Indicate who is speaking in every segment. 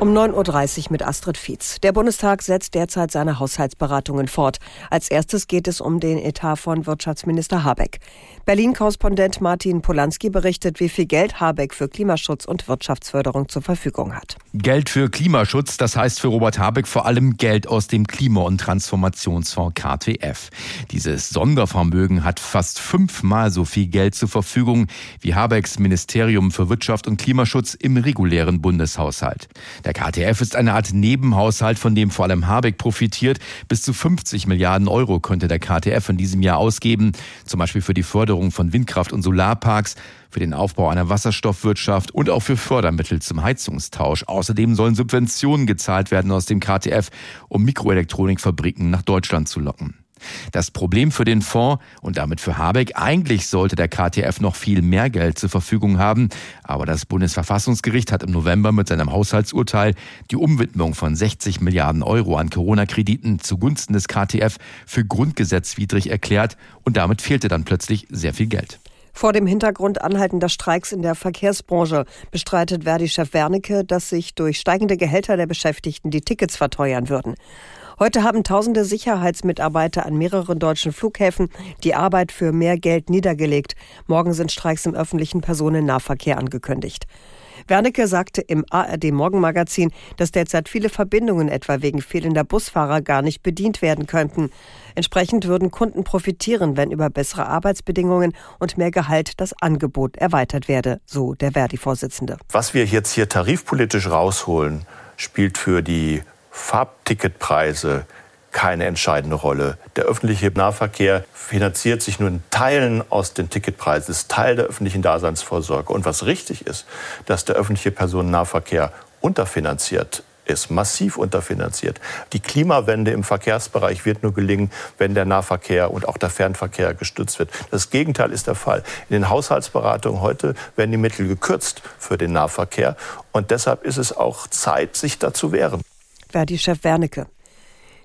Speaker 1: Um 9.30 Uhr mit Astrid Fietz. Der Bundestag setzt derzeit seine Haushaltsberatungen fort. Als erstes geht es um den Etat von Wirtschaftsminister Habeck. Berlin-Korrespondent Martin Polanski berichtet, wie viel Geld Habeck für Klimaschutz und Wirtschaftsförderung zur Verfügung hat.
Speaker 2: Geld für Klimaschutz, das heißt für Robert Habeck vor allem Geld aus dem Klima- und Transformationsfonds KTF. Dieses Sondervermögen hat fast fünfmal so viel Geld zur Verfügung wie Habecks Ministerium für Wirtschaft und Klimaschutz im regulären Bundeshaushalt. Der der KTF ist eine Art Nebenhaushalt, von dem vor allem Habeck profitiert. Bis zu 50 Milliarden Euro könnte der KTF in diesem Jahr ausgeben, zum Beispiel für die Förderung von Windkraft- und Solarparks, für den Aufbau einer Wasserstoffwirtschaft und auch für Fördermittel zum Heizungstausch. Außerdem sollen Subventionen gezahlt werden aus dem KTF, um Mikroelektronikfabriken nach Deutschland zu locken. Das Problem für den Fonds und damit für Habeck, eigentlich sollte der KTF noch viel mehr Geld zur Verfügung haben, aber das Bundesverfassungsgericht hat im November mit seinem Haushaltsurteil die Umwidmung von 60 Milliarden Euro an Corona-Krediten zugunsten des KTF für grundgesetzwidrig erklärt und damit fehlte dann plötzlich sehr viel Geld.
Speaker 1: Vor dem Hintergrund anhaltender Streiks in der Verkehrsbranche bestreitet Verdi-Chef Wernicke, dass sich durch steigende Gehälter der Beschäftigten die Tickets verteuern würden. Heute haben tausende Sicherheitsmitarbeiter an mehreren deutschen Flughäfen die Arbeit für mehr Geld niedergelegt. Morgen sind Streiks im öffentlichen Personennahverkehr angekündigt. Wernicke sagte im ARD Morgenmagazin, dass derzeit viele Verbindungen etwa wegen fehlender Busfahrer gar nicht bedient werden könnten. Entsprechend würden Kunden profitieren, wenn über bessere Arbeitsbedingungen und mehr Gehalt das Angebot erweitert werde, so der Verdi-Vorsitzende.
Speaker 3: Was wir jetzt hier tarifpolitisch rausholen, spielt für die Farbticketpreise keine entscheidende Rolle. Der öffentliche Nahverkehr finanziert sich nur in Teilen aus den Ticketpreisen, ist Teil der öffentlichen Daseinsvorsorge. Und was richtig ist, dass der öffentliche Personennahverkehr unterfinanziert ist, massiv unterfinanziert. Die Klimawende im Verkehrsbereich wird nur gelingen, wenn der Nahverkehr und auch der Fernverkehr gestützt wird. Das Gegenteil ist der Fall. In den Haushaltsberatungen heute werden die Mittel gekürzt für den Nahverkehr. Und deshalb ist es auch Zeit, sich dazu wehren.
Speaker 1: Verdi-Chef Wernicke.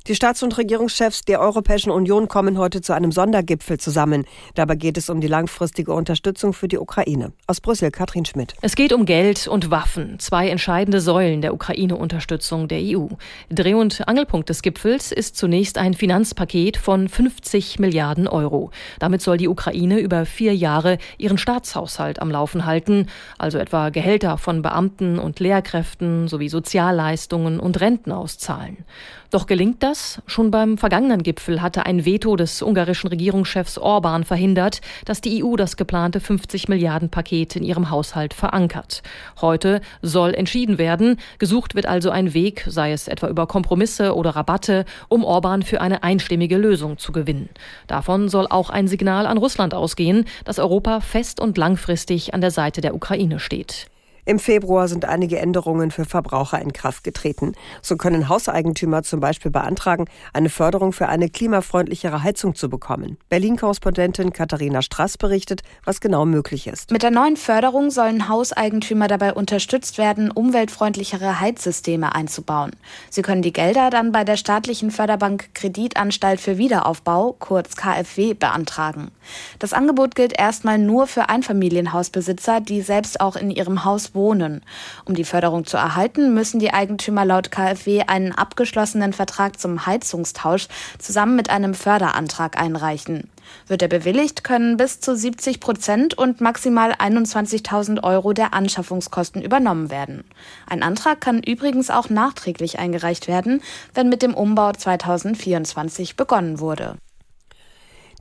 Speaker 1: Die Staats- und Regierungschefs der Europäischen Union kommen heute zu einem Sondergipfel zusammen. Dabei geht es um die langfristige Unterstützung für die Ukraine. Aus Brüssel, Katrin Schmidt.
Speaker 4: Es geht um Geld und Waffen, zwei entscheidende Säulen der Ukraine-Unterstützung der EU. Dreh- und Angelpunkt des Gipfels ist zunächst ein Finanzpaket von 50 Milliarden Euro. Damit soll die Ukraine über vier Jahre ihren Staatshaushalt am Laufen halten, also etwa Gehälter von Beamten und Lehrkräften sowie Sozialleistungen und Renten auszahlen. Doch gelingt das? Schon beim vergangenen Gipfel hatte ein Veto des ungarischen Regierungschefs Orban verhindert, dass die EU das geplante 50 Milliarden Paket in ihrem Haushalt verankert. Heute soll entschieden werden. Gesucht wird also ein Weg, sei es etwa über Kompromisse oder Rabatte, um Orban für eine einstimmige Lösung zu gewinnen. Davon soll auch ein Signal an Russland ausgehen, dass Europa fest und langfristig an der Seite der Ukraine steht.
Speaker 1: Im Februar sind einige Änderungen für Verbraucher in Kraft getreten. So können Hauseigentümer zum Beispiel beantragen, eine Förderung für eine klimafreundlichere Heizung zu bekommen. Berlin-Korrespondentin Katharina Strass berichtet, was genau möglich ist.
Speaker 5: Mit der neuen Förderung sollen Hauseigentümer dabei unterstützt werden, umweltfreundlichere Heizsysteme einzubauen. Sie können die Gelder dann bei der staatlichen Förderbank Kreditanstalt für Wiederaufbau, kurz KfW, beantragen. Das Angebot gilt erstmal nur für Einfamilienhausbesitzer, die selbst auch in ihrem Haus wohnen. Um die Förderung zu erhalten, müssen die Eigentümer laut KfW einen abgeschlossenen Vertrag zum Heizungstausch zusammen mit einem Förderantrag einreichen. Wird er bewilligt, können bis zu 70 Prozent und maximal 21.000 Euro der Anschaffungskosten übernommen werden. Ein Antrag kann übrigens auch nachträglich eingereicht werden, wenn mit dem Umbau 2024 begonnen wurde.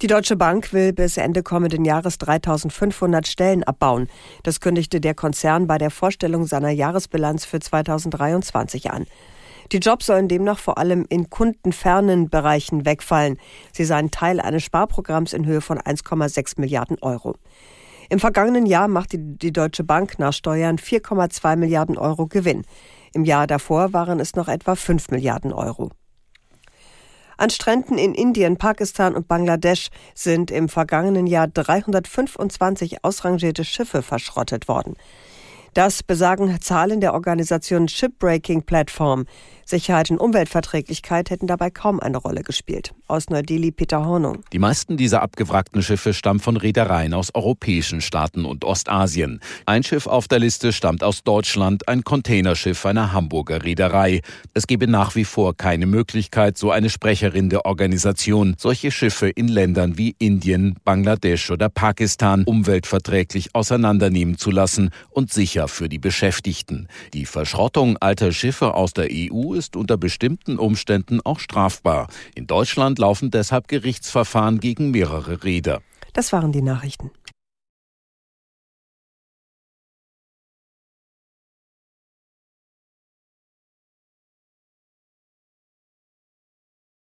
Speaker 1: Die Deutsche Bank will bis Ende kommenden Jahres 3500 Stellen abbauen. Das kündigte der Konzern bei der Vorstellung seiner Jahresbilanz für 2023 an. Die Jobs sollen demnach vor allem in kundenfernen Bereichen wegfallen. Sie seien Teil eines Sparprogramms in Höhe von 1,6 Milliarden Euro. Im vergangenen Jahr machte die Deutsche Bank nach Steuern 4,2 Milliarden Euro Gewinn. Im Jahr davor waren es noch etwa 5 Milliarden Euro. An Stränden in Indien, Pakistan und Bangladesch sind im vergangenen Jahr 325 ausrangierte Schiffe verschrottet worden. Das besagen Zahlen der Organisation Shipbreaking Platform. Sicherheit und Umweltverträglichkeit hätten dabei kaum eine Rolle gespielt. Aus Neu-Delhi Peter Hornung.
Speaker 6: Die meisten dieser abgewrackten Schiffe stammen von Reedereien aus europäischen Staaten und Ostasien. Ein Schiff auf der Liste stammt aus Deutschland, ein Containerschiff einer Hamburger Reederei. Es gebe nach wie vor keine Möglichkeit, so eine Sprecherin der Organisation, solche Schiffe in Ländern wie Indien, Bangladesch oder Pakistan umweltverträglich auseinandernehmen zu lassen und sicher für die Beschäftigten. Die Verschrottung alter Schiffe aus der EU ist unter bestimmten Umständen auch strafbar. In Deutschland laufen deshalb Gerichtsverfahren gegen mehrere Reeder.
Speaker 1: Das waren die Nachrichten.